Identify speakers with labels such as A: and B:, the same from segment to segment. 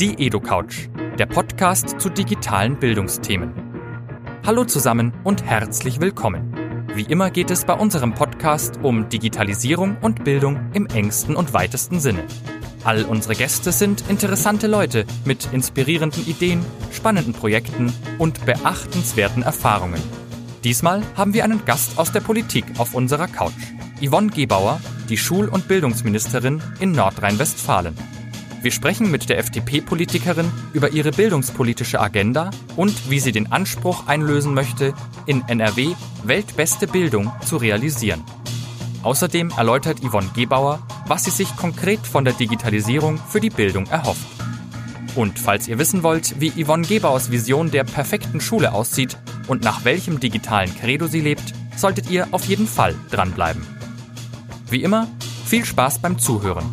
A: Die EduCouch, der Podcast zu digitalen Bildungsthemen. Hallo zusammen und herzlich willkommen. Wie immer geht es bei unserem Podcast um Digitalisierung und Bildung im engsten und weitesten Sinne. All unsere Gäste sind interessante Leute mit inspirierenden Ideen, spannenden Projekten und beachtenswerten Erfahrungen. Diesmal haben wir einen Gast aus der Politik auf unserer Couch. Yvonne Gebauer, die Schul- und Bildungsministerin in Nordrhein-Westfalen. Wir sprechen mit der FDP-Politikerin über ihre bildungspolitische Agenda und wie sie den Anspruch einlösen möchte, in NRW weltbeste Bildung zu realisieren. Außerdem erläutert Yvonne Gebauer, was sie sich konkret von der Digitalisierung für die Bildung erhofft. Und falls ihr wissen wollt, wie Yvonne Gebauers Vision der perfekten Schule aussieht und nach welchem digitalen Credo sie lebt, solltet ihr auf jeden Fall dranbleiben. Wie immer, viel Spaß beim Zuhören.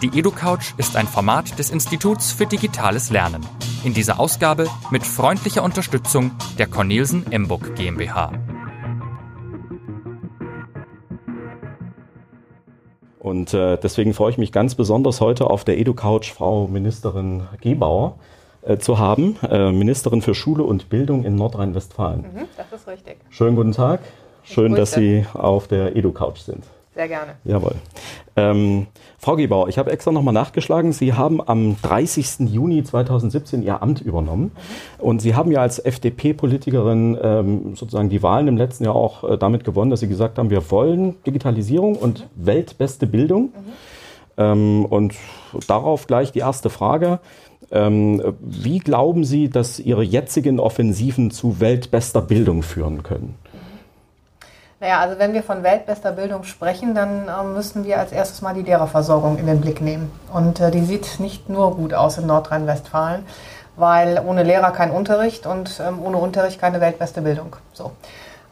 A: Die EduCouch ist ein Format des Instituts für digitales Lernen. In dieser Ausgabe mit freundlicher Unterstützung der Cornelsen Emburg GmbH.
B: Und äh, deswegen freue ich mich ganz besonders heute auf der EduCouch Frau Ministerin Gebauer äh, zu haben, äh, Ministerin für Schule und Bildung in Nordrhein-Westfalen. Mhm, das ist richtig. Schönen guten Tag. Schön, dass Sie auf der EduCouch sind.
C: Sehr gerne.
B: Jawohl. Ähm, Frau Gebauer, ich habe extra nochmal nachgeschlagen. Sie haben am 30. Juni 2017 Ihr Amt übernommen. Und Sie haben ja als FDP-Politikerin ähm, sozusagen die Wahlen im letzten Jahr auch äh, damit gewonnen, dass Sie gesagt haben, wir wollen Digitalisierung und mhm. weltbeste Bildung. Mhm. Ähm, und darauf gleich die erste Frage. Ähm, wie glauben Sie, dass Ihre jetzigen Offensiven zu weltbester Bildung führen können?
C: Naja, also wenn wir von weltbester Bildung sprechen, dann äh, müssen wir als erstes mal die Lehrerversorgung in den Blick nehmen. Und äh, die sieht nicht nur gut aus in Nordrhein-Westfalen, weil ohne Lehrer kein Unterricht und ähm, ohne Unterricht keine weltbeste Bildung. So.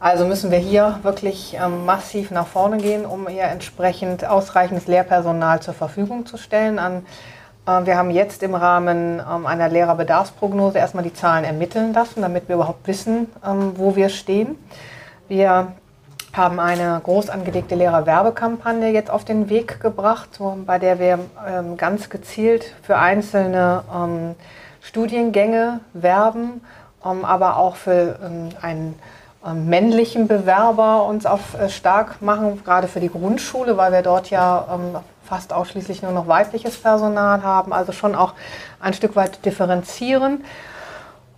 C: Also müssen wir hier wirklich ähm, massiv nach vorne gehen, um hier entsprechend ausreichendes Lehrpersonal zur Verfügung zu stellen. An, äh, wir haben jetzt im Rahmen ähm, einer Lehrerbedarfsprognose erstmal die Zahlen ermitteln lassen, damit wir überhaupt wissen, ähm, wo wir stehen. Wir haben eine groß angelegte Lehrerwerbekampagne jetzt auf den Weg gebracht, bei der wir ähm, ganz gezielt für einzelne ähm, Studiengänge werben, ähm, aber auch für einen männlichen Bewerber uns auf äh, stark machen, gerade für die Grundschule, weil wir dort ja fast ausschließlich nur noch weibliches Personal haben, also schon auch ein Stück weit differenzieren.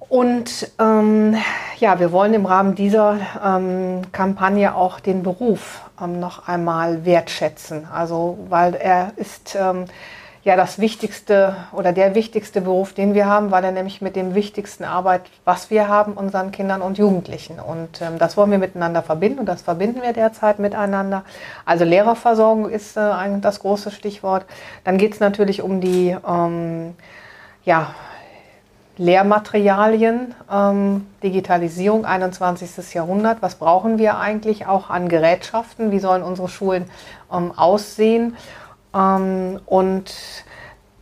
C: Und ähm, ja, wir wollen im Rahmen dieser ähm, Kampagne auch den Beruf ähm, noch einmal wertschätzen. Also, weil er ist ähm, ja das wichtigste oder der wichtigste Beruf, den wir haben, weil er nämlich mit dem wichtigsten Arbeit, was wir haben, unseren Kindern und Jugendlichen. Und ähm, das wollen wir miteinander verbinden und das verbinden wir derzeit miteinander. Also Lehrerversorgung ist äh, ein, das große Stichwort. Dann geht es natürlich um die ähm, ja, Lehrmaterialien, ähm, Digitalisierung, 21. Jahrhundert. Was brauchen wir eigentlich auch an Gerätschaften? Wie sollen unsere Schulen ähm, aussehen? Ähm, und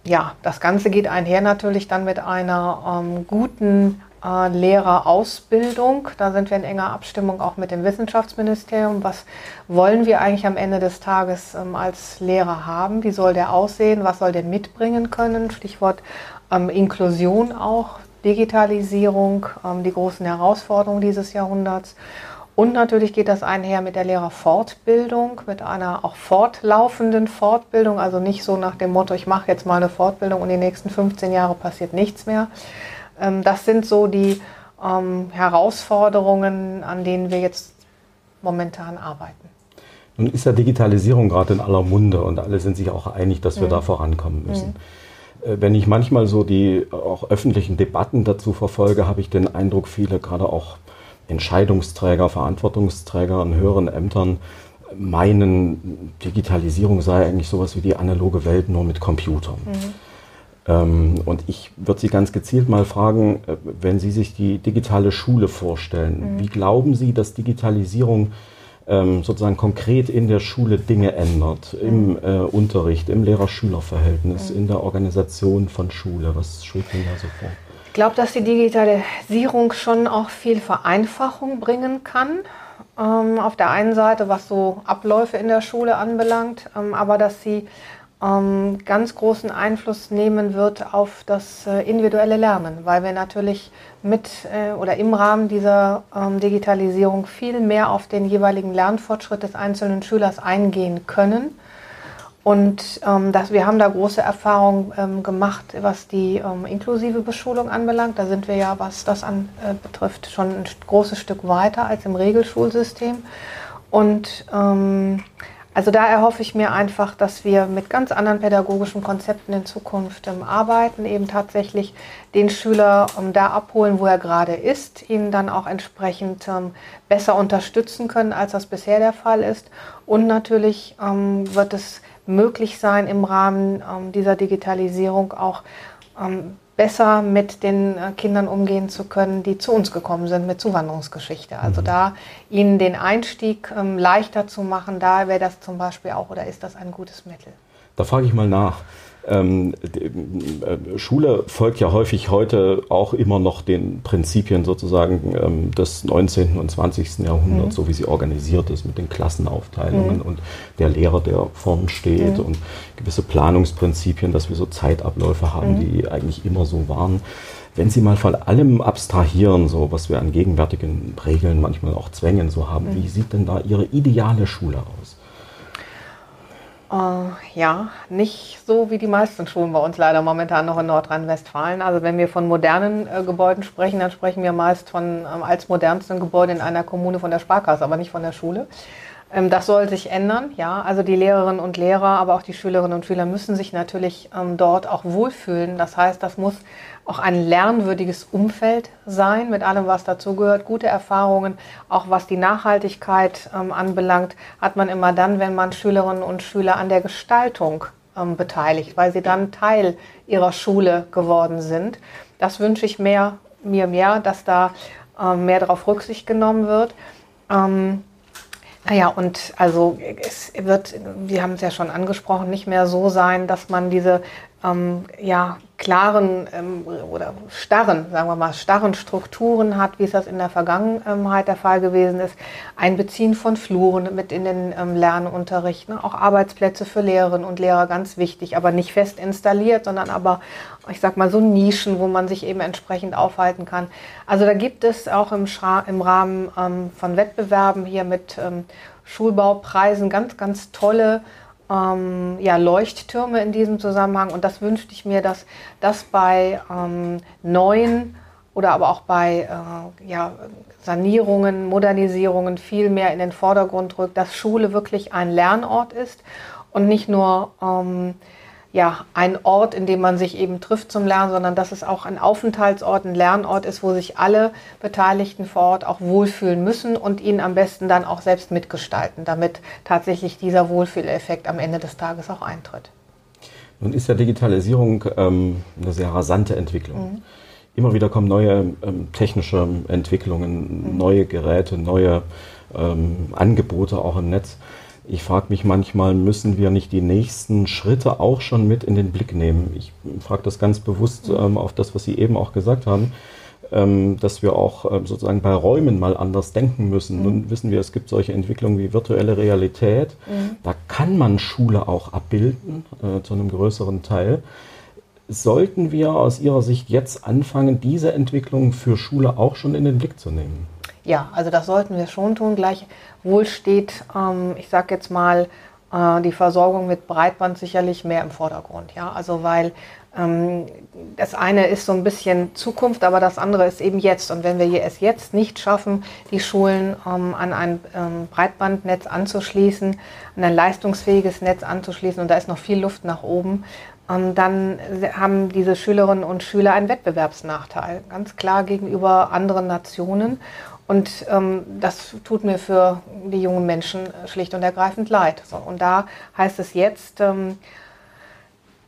C: ja, das Ganze geht einher natürlich dann mit einer ähm, guten äh, Lehrerausbildung. Da sind wir in enger Abstimmung auch mit dem Wissenschaftsministerium. Was wollen wir eigentlich am Ende des Tages ähm, als Lehrer haben? Wie soll der aussehen? Was soll der mitbringen können? Stichwort ähm, Inklusion auch, Digitalisierung, ähm, die großen Herausforderungen dieses Jahrhunderts. Und natürlich geht das einher mit der Lehrerfortbildung, mit einer auch fortlaufenden Fortbildung, also nicht so nach dem Motto, ich mache jetzt mal eine Fortbildung und die nächsten 15 Jahre passiert nichts mehr. Ähm, das sind so die ähm, Herausforderungen, an denen wir jetzt momentan arbeiten.
B: Nun ist ja Digitalisierung gerade in aller Munde und alle sind sich auch einig, dass wir mhm. da vorankommen müssen. Mhm. Äh, wenn ich manchmal so die auch öffentlichen Debatten dazu verfolge, habe ich den Eindruck, viele gerade auch Entscheidungsträger, Verantwortungsträger in höheren Ämtern meinen, Digitalisierung sei eigentlich sowas wie die analoge Welt nur mit Computern. Mhm. Ähm, und ich würde Sie ganz gezielt mal fragen, äh, wenn Sie sich die digitale Schule vorstellen, mhm. wie glauben Sie, dass Digitalisierung ähm, sozusagen konkret in der Schule Dinge ändert, im äh, Unterricht, im Lehrer-Schüler-Verhältnis, in der Organisation von Schule. Was schwebt Ihnen da so vor?
C: Ich glaube, dass die Digitalisierung schon auch viel Vereinfachung bringen kann. Ähm, auf der einen Seite, was so Abläufe in der Schule anbelangt, ähm, aber dass sie ähm, ganz großen Einfluss nehmen wird auf das äh, individuelle Lernen, weil wir natürlich mit äh, oder im Rahmen dieser ähm, Digitalisierung viel mehr auf den jeweiligen Lernfortschritt des einzelnen Schülers eingehen können. Und ähm, das, wir haben da große Erfahrungen ähm, gemacht, was die ähm, inklusive Beschulung anbelangt. Da sind wir ja, was das an, äh, betrifft, schon ein großes Stück weiter als im Regelschulsystem. Und ähm, also da erhoffe ich mir einfach, dass wir mit ganz anderen pädagogischen Konzepten in Zukunft ähm, arbeiten, eben tatsächlich den Schüler ähm, da abholen, wo er gerade ist, ihn dann auch entsprechend ähm, besser unterstützen können, als das bisher der Fall ist. Und natürlich ähm, wird es möglich sein, im Rahmen ähm, dieser Digitalisierung auch ähm, besser mit den äh, Kindern umgehen zu können, die zu uns gekommen sind mit Zuwanderungsgeschichte. Also mhm. da ihnen den Einstieg ähm, leichter zu machen, da wäre das zum Beispiel auch oder ist das ein gutes Mittel.
B: Da frage ich mal nach. Ähm, äh, Schule folgt ja häufig heute auch immer noch den Prinzipien sozusagen ähm, des 19. und 20. Jahrhunderts, mhm. so wie sie organisiert ist mit den Klassenaufteilungen mhm. und der Lehrer, der vorn steht mhm. und gewisse Planungsprinzipien, dass wir so Zeitabläufe haben, mhm. die eigentlich immer so waren. Wenn Sie mal von allem abstrahieren, so was wir an gegenwärtigen Regeln, manchmal auch Zwängen so haben, mhm. wie sieht denn da Ihre ideale Schule aus?
C: Äh, ja, nicht so wie die meisten Schulen bei uns leider momentan noch in Nordrhein-Westfalen. Also wenn wir von modernen äh, Gebäuden sprechen, dann sprechen wir meist von ähm, als modernsten Gebäude in einer Kommune von der Sparkasse, aber nicht von der Schule. Ähm, das soll sich ändern, ja. Also die Lehrerinnen und Lehrer, aber auch die Schülerinnen und Schüler müssen sich natürlich ähm, dort auch wohlfühlen. Das heißt, das muss auch ein lernwürdiges Umfeld sein, mit allem, was dazugehört. Gute Erfahrungen, auch was die Nachhaltigkeit ähm, anbelangt, hat man immer dann, wenn man Schülerinnen und Schüler an der Gestaltung beteiligt, weil sie dann Teil ihrer Schule geworden sind. Das wünsche ich mehr, mir mehr, dass da mehr darauf Rücksicht genommen wird. Naja, und also es wird, wir haben es ja schon angesprochen, nicht mehr so sein, dass man diese ähm, ja, klaren ähm, oder starren, sagen wir mal, starren Strukturen hat, wie es das in der Vergangenheit der Fall gewesen ist. Einbeziehen von Fluren mit in den ähm, Lernunterricht, ne? auch Arbeitsplätze für Lehrerinnen und Lehrer, ganz wichtig, aber nicht fest installiert, sondern aber, ich sag mal, so Nischen, wo man sich eben entsprechend aufhalten kann. Also da gibt es auch im, Schra im Rahmen ähm, von Wettbewerben hier mit ähm, Schulbaupreisen ganz, ganz tolle ähm, ja, Leuchttürme in diesem Zusammenhang. Und das wünschte ich mir, dass das bei ähm, neuen oder aber auch bei äh, ja, Sanierungen, Modernisierungen viel mehr in den Vordergrund rückt, dass Schule wirklich ein Lernort ist und nicht nur ähm, ja, ein Ort, in dem man sich eben trifft zum Lernen, sondern dass es auch ein Aufenthaltsort, ein Lernort ist, wo sich alle Beteiligten vor Ort auch wohlfühlen müssen und ihn am besten dann auch selbst mitgestalten, damit tatsächlich dieser Wohlfühleffekt am Ende des Tages auch eintritt.
B: Nun ist ja Digitalisierung ähm, eine sehr rasante Entwicklung. Mhm. Immer wieder kommen neue ähm, technische Entwicklungen, mhm. neue Geräte, neue ähm, Angebote auch im Netz. Ich frage mich manchmal, müssen wir nicht die nächsten Schritte auch schon mit in den Blick nehmen? Ich frage das ganz bewusst ähm, auf das, was Sie eben auch gesagt haben, ähm, dass wir auch ähm, sozusagen bei Räumen mal anders denken müssen. Mhm. Nun wissen wir, es gibt solche Entwicklungen wie virtuelle Realität. Mhm. Da kann man Schule auch abbilden, äh, zu einem größeren Teil. Sollten wir aus Ihrer Sicht jetzt anfangen, diese Entwicklungen für Schule auch schon in den Blick zu nehmen?
C: Ja, also das sollten wir schon tun. Gleichwohl steht, ähm, ich sage jetzt mal, äh, die Versorgung mit Breitband sicherlich mehr im Vordergrund. Ja, also weil ähm, das eine ist so ein bisschen Zukunft, aber das andere ist eben jetzt. Und wenn wir es jetzt nicht schaffen, die Schulen ähm, an ein ähm, Breitbandnetz anzuschließen, an ein leistungsfähiges Netz anzuschließen, und da ist noch viel Luft nach oben, ähm, dann haben diese Schülerinnen und Schüler einen Wettbewerbsnachteil, ganz klar gegenüber anderen Nationen. Und ähm, das tut mir für die jungen Menschen schlicht und ergreifend leid. So, und da heißt es jetzt, ähm,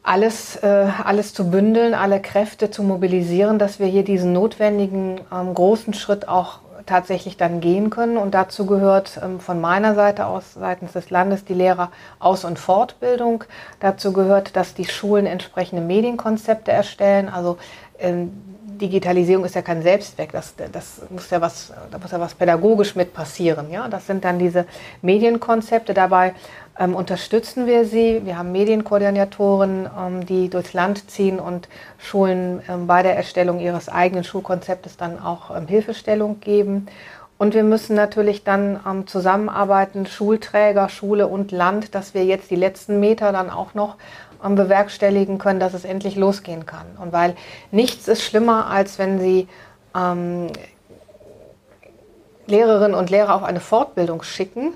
C: alles, äh, alles zu bündeln, alle Kräfte zu mobilisieren, dass wir hier diesen notwendigen ähm, großen Schritt auch tatsächlich dann gehen können. Und dazu gehört ähm, von meiner Seite aus, seitens des Landes, die Lehrer Aus- und Fortbildung. Dazu gehört, dass die Schulen entsprechende Medienkonzepte erstellen. Also ähm, Digitalisierung ist ja kein Selbstzweck, das, das muss ja was, da muss ja was pädagogisch mit passieren. Ja? Das sind dann diese Medienkonzepte. Dabei ähm, unterstützen wir sie. Wir haben Medienkoordinatoren, ähm, die durchs Land ziehen und Schulen ähm, bei der Erstellung ihres eigenen Schulkonzeptes dann auch ähm, Hilfestellung geben. Und wir müssen natürlich dann ähm, zusammenarbeiten, Schulträger, Schule und Land, dass wir jetzt die letzten Meter dann auch noch bewerkstelligen können, dass es endlich losgehen kann. Und weil nichts ist schlimmer, als wenn Sie ähm, Lehrerinnen und Lehrer auf eine Fortbildung schicken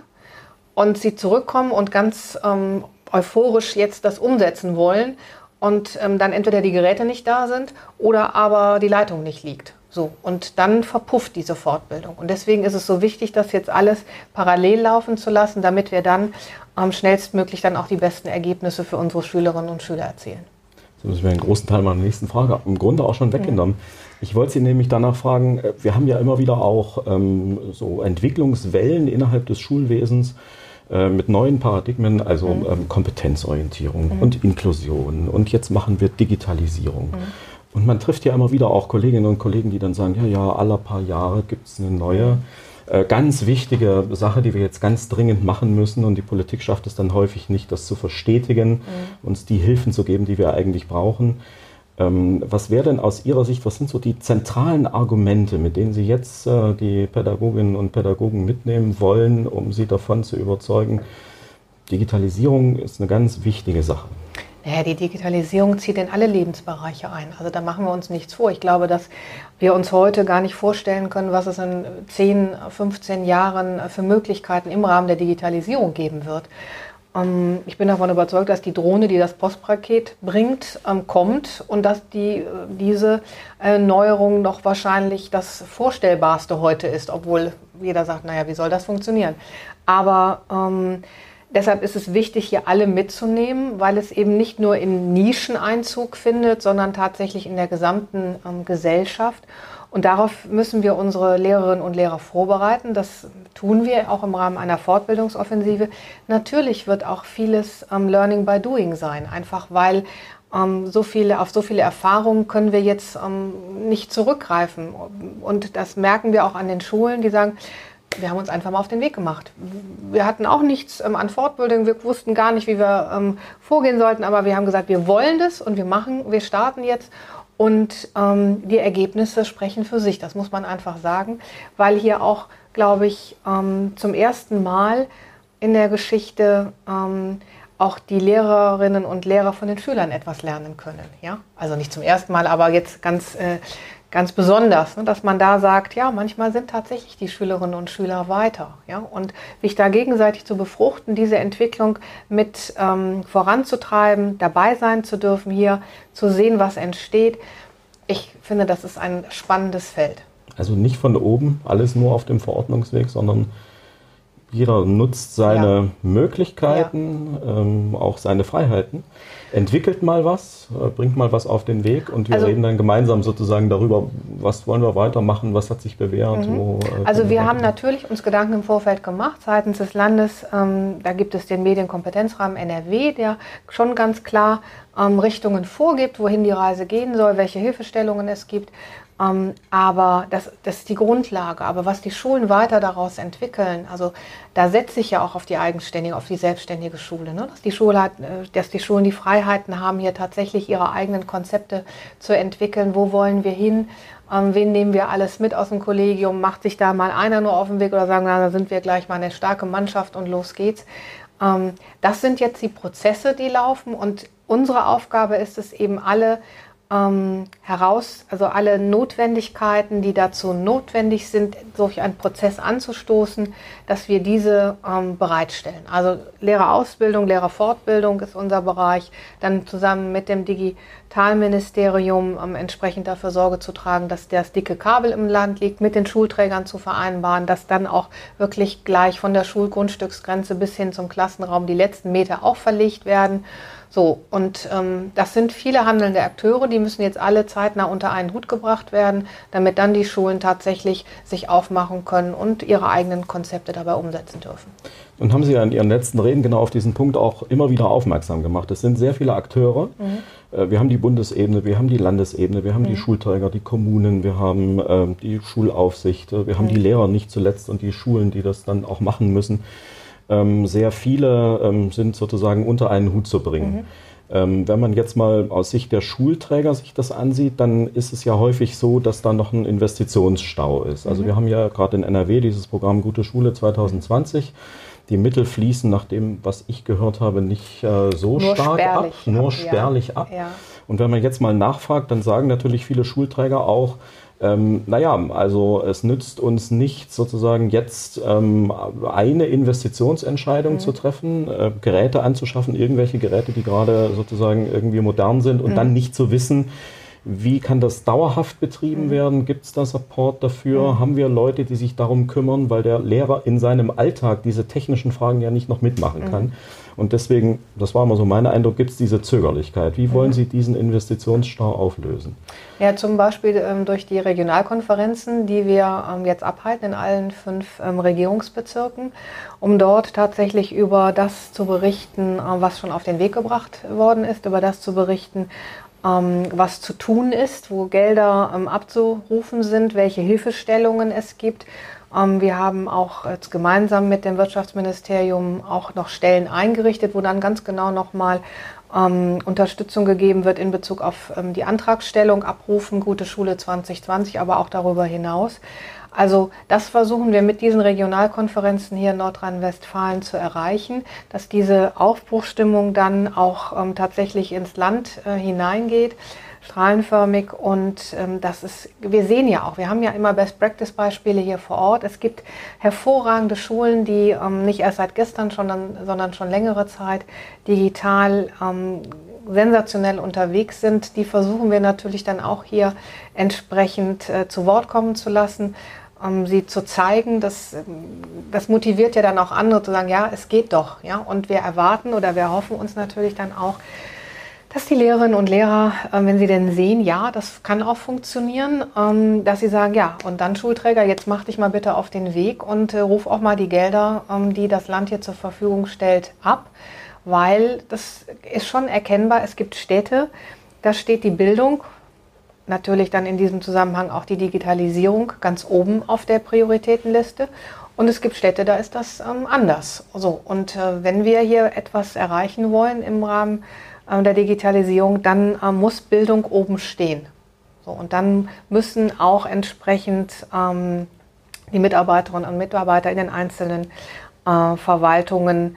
C: und sie zurückkommen und ganz ähm, euphorisch jetzt das umsetzen wollen und ähm, dann entweder die Geräte nicht da sind oder aber die Leitung nicht liegt. So, und dann verpufft diese Fortbildung. Und deswegen ist es so wichtig, das jetzt alles parallel laufen zu lassen, damit wir dann ähm, schnellstmöglich dann auch die besten Ergebnisse für unsere Schülerinnen und Schüler erzielen.
B: So müssen wir einen großen Teil meiner nächsten Frage im Grunde auch schon weggenommen. Mhm. Ich wollte Sie nämlich danach fragen, äh, wir haben ja immer wieder auch ähm, so Entwicklungswellen innerhalb des Schulwesens äh, mit neuen Paradigmen, also mhm. ähm, Kompetenzorientierung mhm. und Inklusion und jetzt machen wir Digitalisierung. Und man trifft ja immer wieder auch Kolleginnen und Kollegen, die dann sagen, ja, ja, alle paar Jahre gibt es eine neue, äh, ganz wichtige Sache, die wir jetzt ganz dringend machen müssen. Und die Politik schafft es dann häufig nicht, das zu verstetigen, mhm. uns die Hilfen zu geben, die wir eigentlich brauchen. Ähm, was wäre denn aus Ihrer Sicht, was sind so die zentralen Argumente, mit denen Sie jetzt äh, die Pädagoginnen und Pädagogen mitnehmen wollen, um sie davon zu überzeugen, Digitalisierung ist eine ganz wichtige Sache?
C: Naja, die Digitalisierung zieht in alle Lebensbereiche ein. Also da machen wir uns nichts vor. Ich glaube, dass wir uns heute gar nicht vorstellen können, was es in 10, 15 Jahren für Möglichkeiten im Rahmen der Digitalisierung geben wird. Ähm, ich bin davon überzeugt, dass die Drohne, die das Postpaket bringt, ähm, kommt und dass die, äh, diese äh, Neuerung noch wahrscheinlich das Vorstellbarste heute ist, obwohl jeder sagt, naja, wie soll das funktionieren? Aber ähm, Deshalb ist es wichtig, hier alle mitzunehmen, weil es eben nicht nur in Nischen Einzug findet, sondern tatsächlich in der gesamten ähm, Gesellschaft. Und darauf müssen wir unsere Lehrerinnen und Lehrer vorbereiten. Das tun wir auch im Rahmen einer Fortbildungsoffensive. Natürlich wird auch vieles ähm, Learning by Doing sein, einfach weil ähm, so viele, auf so viele Erfahrungen können wir jetzt ähm, nicht zurückgreifen. Und das merken wir auch an den Schulen, die sagen, wir haben uns einfach mal auf den Weg gemacht. Wir hatten auch nichts ähm, an Fortbildung, wir wussten gar nicht, wie wir ähm, vorgehen sollten, aber wir haben gesagt, wir wollen das und wir machen, wir starten jetzt. Und ähm, die Ergebnisse sprechen für sich, das muss man einfach sagen, weil hier auch, glaube ich, ähm, zum ersten Mal in der Geschichte ähm, auch die Lehrerinnen und Lehrer von den Schülern etwas lernen können. Ja? Also nicht zum ersten Mal, aber jetzt ganz äh, ganz besonders, ne, dass man da sagt, ja, manchmal sind tatsächlich die Schülerinnen und Schüler weiter. Ja, und sich da gegenseitig zu befruchten, diese Entwicklung mit ähm, voranzutreiben, dabei sein zu dürfen, hier zu sehen, was entsteht. Ich finde, das ist ein spannendes Feld.
B: Also nicht von oben alles nur auf dem Verordnungsweg, sondern jeder nutzt seine ja. Möglichkeiten, ja. Ähm, auch seine Freiheiten entwickelt mal was, äh, bringt mal was auf den Weg und wir also, reden dann gemeinsam sozusagen darüber, was wollen wir weitermachen, was hat sich bewährt.
C: Mhm. Wo, äh, also wir haben natürlich uns Gedanken im Vorfeld gemacht seitens des Landes. Ähm, da gibt es den Medienkompetenzrahmen NRW, der schon ganz klar ähm, Richtungen vorgibt, wohin die Reise gehen soll, welche Hilfestellungen es gibt. Ähm, aber das, das ist die Grundlage. Aber was die Schulen weiter daraus entwickeln, also da setze ich ja auch auf die eigenständige, auf die selbstständige Schule, ne? dass, die Schule hat, äh, dass die Schulen die Freiheiten haben, hier tatsächlich ihre eigenen Konzepte zu entwickeln. Wo wollen wir hin? Ähm, wen nehmen wir alles mit aus dem Kollegium? Macht sich da mal einer nur auf den Weg oder sagen, na, da sind wir gleich mal eine starke Mannschaft und los geht's? Ähm, das sind jetzt die Prozesse, die laufen und unsere Aufgabe ist es eben alle ähm, heraus, also alle Notwendigkeiten, die dazu notwendig sind, solch einen Prozess anzustoßen, dass wir diese ähm, bereitstellen. Also Lehrerausbildung, Lehrerfortbildung ist unser Bereich, dann zusammen mit dem Digitalministerium ähm, entsprechend dafür Sorge zu tragen, dass das dicke Kabel im Land liegt, mit den Schulträgern zu vereinbaren, dass dann auch wirklich gleich von der Schulgrundstücksgrenze bis hin zum Klassenraum die letzten Meter auch verlegt werden so, und ähm, das sind viele handelnde Akteure, die müssen jetzt alle zeitnah unter einen Hut gebracht werden, damit dann die Schulen tatsächlich sich aufmachen können und ihre eigenen Konzepte dabei umsetzen dürfen.
B: Und haben Sie ja in Ihren letzten Reden genau auf diesen Punkt auch immer wieder aufmerksam gemacht. Es sind sehr viele Akteure. Mhm. Äh, wir haben die Bundesebene, wir haben die Landesebene, wir haben mhm. die Schulträger, die Kommunen, wir haben äh, die Schulaufsicht, wir haben mhm. die Lehrer nicht zuletzt und die Schulen, die das dann auch machen müssen. Ähm, sehr viele ähm, sind sozusagen unter einen Hut zu bringen. Mhm. Ähm, wenn man jetzt mal aus Sicht der Schulträger sich das ansieht, dann ist es ja häufig so, dass da noch ein Investitionsstau ist. Also mhm. wir haben ja gerade in NRW dieses Programm Gute Schule 2020. Die Mittel fließen nach dem, was ich gehört habe, nicht äh, so nur stark ab, nur spärlich ja. ab. Ja. Und wenn man jetzt mal nachfragt, dann sagen natürlich viele Schulträger auch, ähm, naja, also es nützt uns nicht sozusagen jetzt ähm, eine Investitionsentscheidung mhm. zu treffen, äh, Geräte anzuschaffen, irgendwelche Geräte, die gerade sozusagen irgendwie modern sind und mhm. dann nicht zu wissen, wie kann das dauerhaft betrieben mhm. werden? Gibt es da Support dafür? Mhm. Haben wir Leute, die sich darum kümmern, weil der Lehrer in seinem Alltag diese technischen Fragen ja nicht noch mitmachen mhm. kann? Und deswegen, das war immer so mein Eindruck, gibt es diese Zögerlichkeit. Wie wollen mhm. Sie diesen Investitionsstau auflösen?
C: Ja, zum Beispiel ähm, durch die Regionalkonferenzen, die wir ähm, jetzt abhalten in allen fünf ähm, Regierungsbezirken, um dort tatsächlich über das zu berichten, äh, was schon auf den Weg gebracht worden ist, über das zu berichten, was zu tun ist, wo Gelder ähm, abzurufen sind, welche Hilfestellungen es gibt. Ähm, wir haben auch jetzt gemeinsam mit dem Wirtschaftsministerium auch noch Stellen eingerichtet, wo dann ganz genau nochmal ähm, Unterstützung gegeben wird in Bezug auf ähm, die Antragstellung, Abrufen, Gute Schule 2020, aber auch darüber hinaus. Also das versuchen wir mit diesen Regionalkonferenzen hier in Nordrhein-Westfalen zu erreichen, dass diese Aufbruchstimmung dann auch ähm, tatsächlich ins Land äh, hineingeht, strahlenförmig und ähm, das ist, wir sehen ja auch, wir haben ja immer Best-Practice-Beispiele hier vor Ort. Es gibt hervorragende Schulen, die ähm, nicht erst seit gestern schon, sondern schon längere Zeit digital ähm, sensationell unterwegs sind. Die versuchen wir natürlich dann auch hier entsprechend äh, zu Wort kommen zu lassen um sie zu zeigen, das, das motiviert ja dann auch andere zu sagen, ja, es geht doch. Ja? Und wir erwarten oder wir hoffen uns natürlich dann auch, dass die Lehrerinnen und Lehrer, ähm, wenn sie denn sehen, ja, das kann auch funktionieren, ähm, dass sie sagen, ja, und dann Schulträger, jetzt mach dich mal bitte auf den Weg und äh, ruf auch mal die Gelder, ähm, die das Land hier zur Verfügung stellt, ab, weil das ist schon erkennbar, es gibt Städte, da steht die Bildung natürlich dann in diesem Zusammenhang auch die Digitalisierung ganz oben auf der Prioritätenliste. Und es gibt Städte, da ist das ähm, anders. So, und äh, wenn wir hier etwas erreichen wollen im Rahmen äh, der Digitalisierung, dann äh, muss Bildung oben stehen. So, und dann müssen auch entsprechend ähm, die Mitarbeiterinnen und Mitarbeiter in den einzelnen äh, Verwaltungen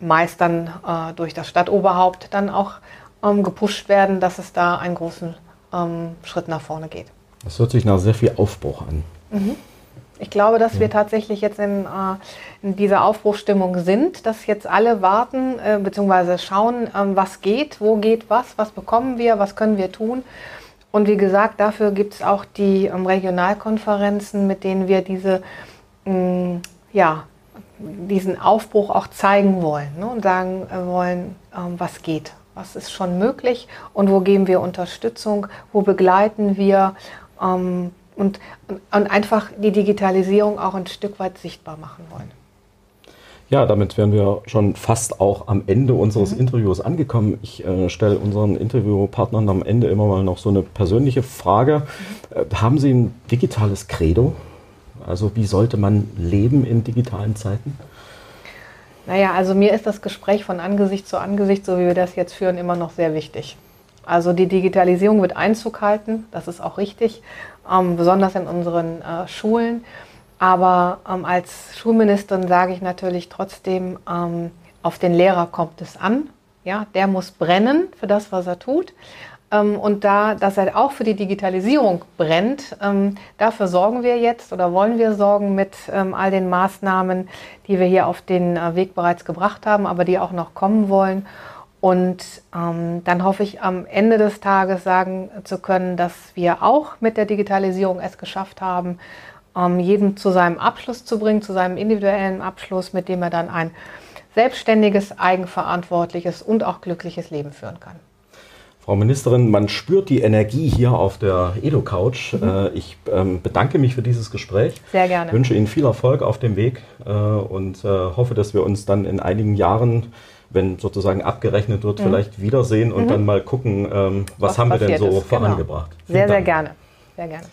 C: meist dann äh, durch das Stadtoberhaupt dann auch ähm, gepusht werden, dass es da einen großen ähm, Schritt nach vorne geht.
B: Das hört sich nach sehr viel Aufbruch an.
C: Mhm. Ich glaube, dass wir tatsächlich jetzt in, äh, in, dieser Aufbruchstimmung sind, dass jetzt alle warten äh, bzw. schauen, ähm, was geht, wo geht was, was bekommen wir, was können wir tun. Und wie gesagt, dafür gibt es auch die ähm, Regionalkonferenzen, mit denen wir diese, mh, mm, ja, diesen Aufbruch auch zeigen wollen ne, und sagen äh, wollen, ähm, was geht was ist schon möglich und wo geben wir Unterstützung, wo begleiten wir ähm, und, und einfach die Digitalisierung auch ein Stück weit sichtbar machen wollen.
B: Ja, damit wären wir schon fast auch am Ende unseres mhm. Interviews angekommen. Ich äh, stelle unseren Interviewpartnern am Ende immer mal noch so eine persönliche Frage. Mhm. Äh, haben Sie ein digitales Credo? Also wie sollte man leben in digitalen Zeiten?
C: Naja, also mir ist das Gespräch von Angesicht zu Angesicht, so wie wir das jetzt führen, immer noch sehr wichtig. Also die Digitalisierung wird Einzug halten, das ist auch richtig, ähm, besonders in unseren äh, Schulen. Aber ähm, als Schulministerin sage ich natürlich trotzdem, ähm, auf den Lehrer kommt es an. Ja, der muss brennen für das, was er tut. Ähm, und da, dass er auch für die Digitalisierung brennt, ähm, dafür sorgen wir jetzt oder wollen wir sorgen mit ähm, all den Maßnahmen, die wir hier auf den äh, Weg bereits gebracht haben, aber die auch noch kommen wollen. Und ähm, dann hoffe ich am Ende des Tages sagen zu können, dass wir auch mit der Digitalisierung es geschafft haben, ähm, jeden zu seinem Abschluss zu bringen, zu seinem individuellen Abschluss, mit dem er dann ein selbstständiges, eigenverantwortliches und auch glückliches Leben führen kann.
B: Frau Ministerin, man spürt die Energie hier auf der Edo-Couch. Mhm. Äh, ich ähm, bedanke mich für dieses Gespräch.
C: Sehr gerne.
B: Ich wünsche Ihnen viel Erfolg auf dem Weg äh, und äh, hoffe, dass wir uns dann in einigen Jahren, wenn sozusagen abgerechnet wird, mhm. vielleicht wiedersehen und mhm. dann mal gucken, ähm, was, was haben wir denn so ist. vorangebracht.
C: Genau. Sehr, sehr gerne. Sehr gerne.